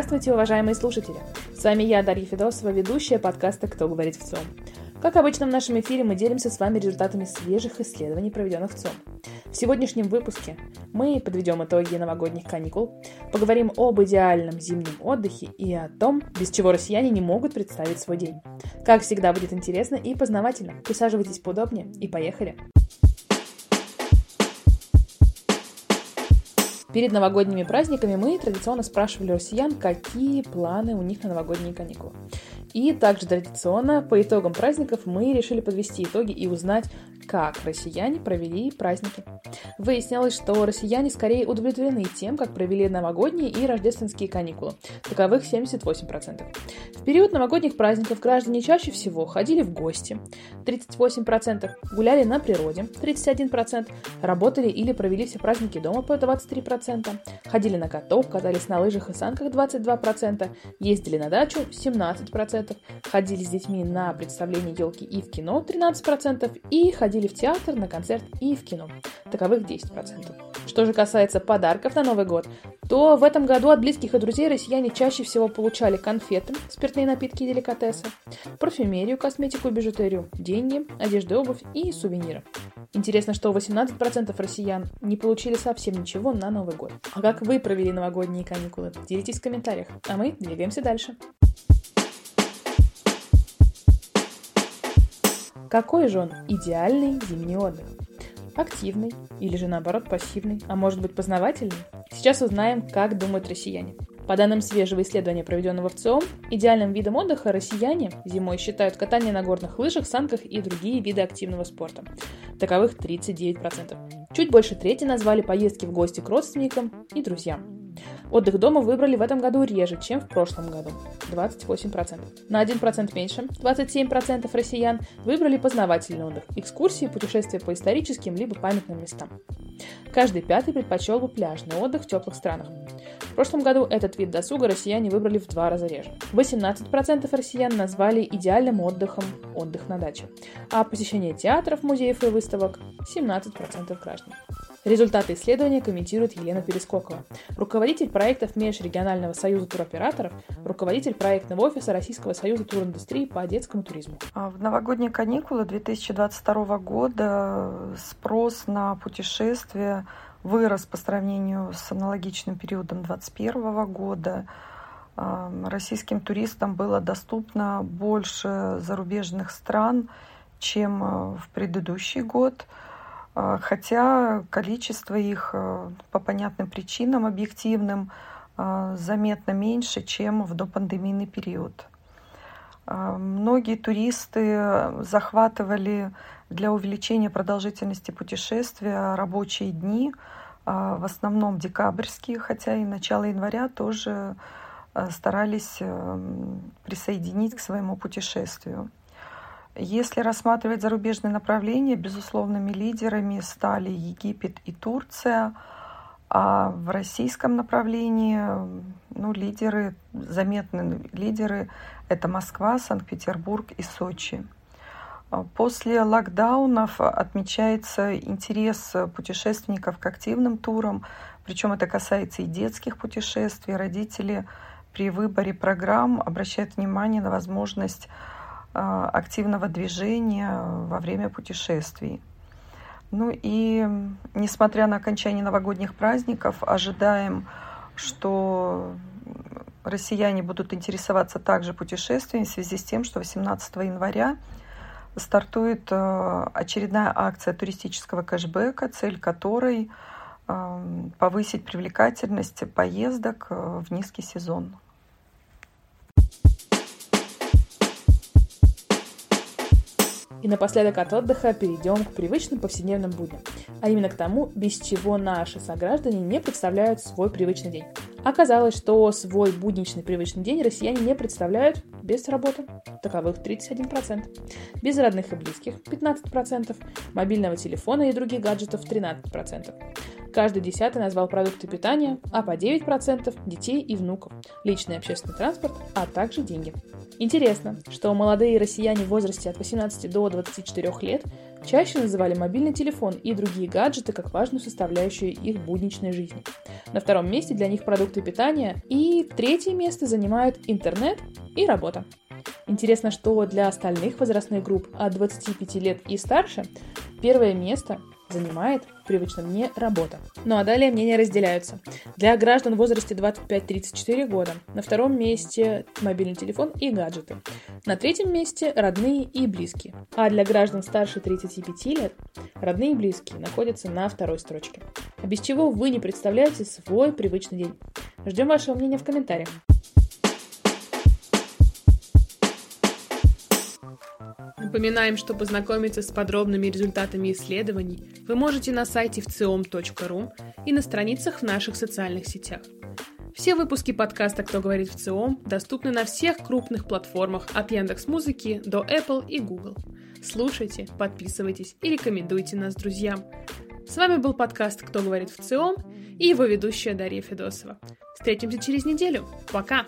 Здравствуйте, уважаемые слушатели! С вами я, Дарья Федосова, ведущая подкаста «Кто говорит в ЦОМ». Как обычно в нашем эфире мы делимся с вами результатами свежих исследований, проведенных в ЦОМ. В сегодняшнем выпуске мы подведем итоги новогодних каникул, поговорим об идеальном зимнем отдыхе и о том, без чего россияне не могут представить свой день. Как всегда будет интересно и познавательно. Присаживайтесь поудобнее и поехали! Перед новогодними праздниками мы традиционно спрашивали россиян, какие планы у них на новогодние каникулы. И также традиционно по итогам праздников мы решили подвести итоги и узнать, как россияне провели праздники. Выяснилось, что россияне скорее удовлетворены тем, как провели новогодние и рождественские каникулы. Таковых 78%. В период новогодних праздников граждане чаще всего ходили в гости, 38%, гуляли на природе, 31%, работали или провели все праздники дома по 23%, ходили на каток, катались на лыжах и санках 22%, ездили на дачу 17%, ходили с детьми на представление елки и в кино 13% и ходили ходили в театр, на концерт и в кино. Таковых 10%. Что же касается подарков на Новый год, то в этом году от близких и друзей россияне чаще всего получали конфеты, спиртные напитки и деликатесы, парфюмерию, косметику и бижутерию, деньги, одежду, обувь и сувениры. Интересно, что 18% россиян не получили совсем ничего на Новый год. А как вы провели новогодние каникулы? Делитесь в комментариях. А мы двигаемся дальше. Какой же он идеальный зимний отдых? Активный или же наоборот пассивный, а может быть познавательный? Сейчас узнаем, как думают россияне. По данным свежего исследования, проведенного в ЦИОМ, идеальным видом отдыха россияне зимой считают катание на горных лыжах, санках и другие виды активного спорта. Таковых 39%. Чуть больше трети назвали поездки в гости к родственникам и друзьям. Отдых дома выбрали в этом году реже, чем в прошлом году – 28%. На 1% меньше – 27% россиян выбрали познавательный отдых – экскурсии, путешествия по историческим либо памятным местам. Каждый пятый предпочел бы пляжный отдых в теплых странах. В прошлом году этот вид досуга россияне выбрали в два раза реже. 18% россиян назвали идеальным отдыхом отдых на даче, а посещение театров, музеев и выставок – 17% граждан. Результаты исследования комментирует Елена Перескокова, руководитель проектов Межрегионального союза туроператоров, руководитель проектного офиса Российского союза туриндустрии по детскому туризму. А в новогодние каникулы 2022 года спрос на путешествия вырос по сравнению с аналогичным периодом 2021 года. А, российским туристам было доступно больше зарубежных стран, чем а, в предыдущий год – хотя количество их а, по понятным причинам объективным а, заметно меньше, чем в допандемийный период. Многие туристы захватывали для увеличения продолжительности путешествия рабочие дни, в основном декабрьские, хотя и начало января тоже старались присоединить к своему путешествию. Если рассматривать зарубежные направления, безусловными лидерами стали Египет и Турция, а в российском направлении ну, лидеры, заметные лидеры – это Москва, Санкт-Петербург и Сочи. После локдаунов отмечается интерес путешественников к активным турам, причем это касается и детских путешествий. Родители при выборе программ обращают внимание на возможность а, активного движения во время путешествий. Ну и несмотря на окончание новогодних праздников, ожидаем, что россияне будут интересоваться также путешествиями в связи с тем, что 18 января стартует а, очередная акция туристического кэшбэка, цель которой а, повысить привлекательность поездок в низкий сезон. И напоследок от отдыха перейдем к привычным повседневным будням, а именно к тому, без чего наши сограждане не представляют свой привычный день. Оказалось, что свой будничный привычный день россияне не представляют без работы, таковых 31%, без родных и близких 15%, мобильного телефона и других гаджетов 13%. Каждый десятый назвал продукты питания, а по 9% – детей и внуков, личный общественный транспорт, а также деньги. Интересно, что молодые россияне в возрасте от 18 до 24 лет чаще называли мобильный телефон и другие гаджеты как важную составляющую их будничной жизни. На втором месте для них продукты питания и третье место занимают интернет и работа. Интересно, что для остальных возрастных групп от 25 лет и старше первое место занимает привычно мне работа. Ну а далее мнения разделяются. Для граждан в возрасте 25-34 года на втором месте мобильный телефон и гаджеты. На третьем месте родные и близкие. А для граждан старше 35 лет родные и близкие находятся на второй строчке. А без чего вы не представляете свой привычный день. Ждем вашего мнения в комментариях. Напоминаем, что познакомиться с подробными результатами исследований вы можете на сайте вциом.ру и на страницах в наших социальных сетях. Все выпуски подкаста «Кто говорит в ЦИОМ» доступны на всех крупных платформах от Яндекс Музыки до Apple и Google. Слушайте, подписывайтесь и рекомендуйте нас друзьям. С вами был подкаст «Кто говорит в ЦИОМ» и его ведущая Дарья Федосова. Встретимся через неделю. Пока!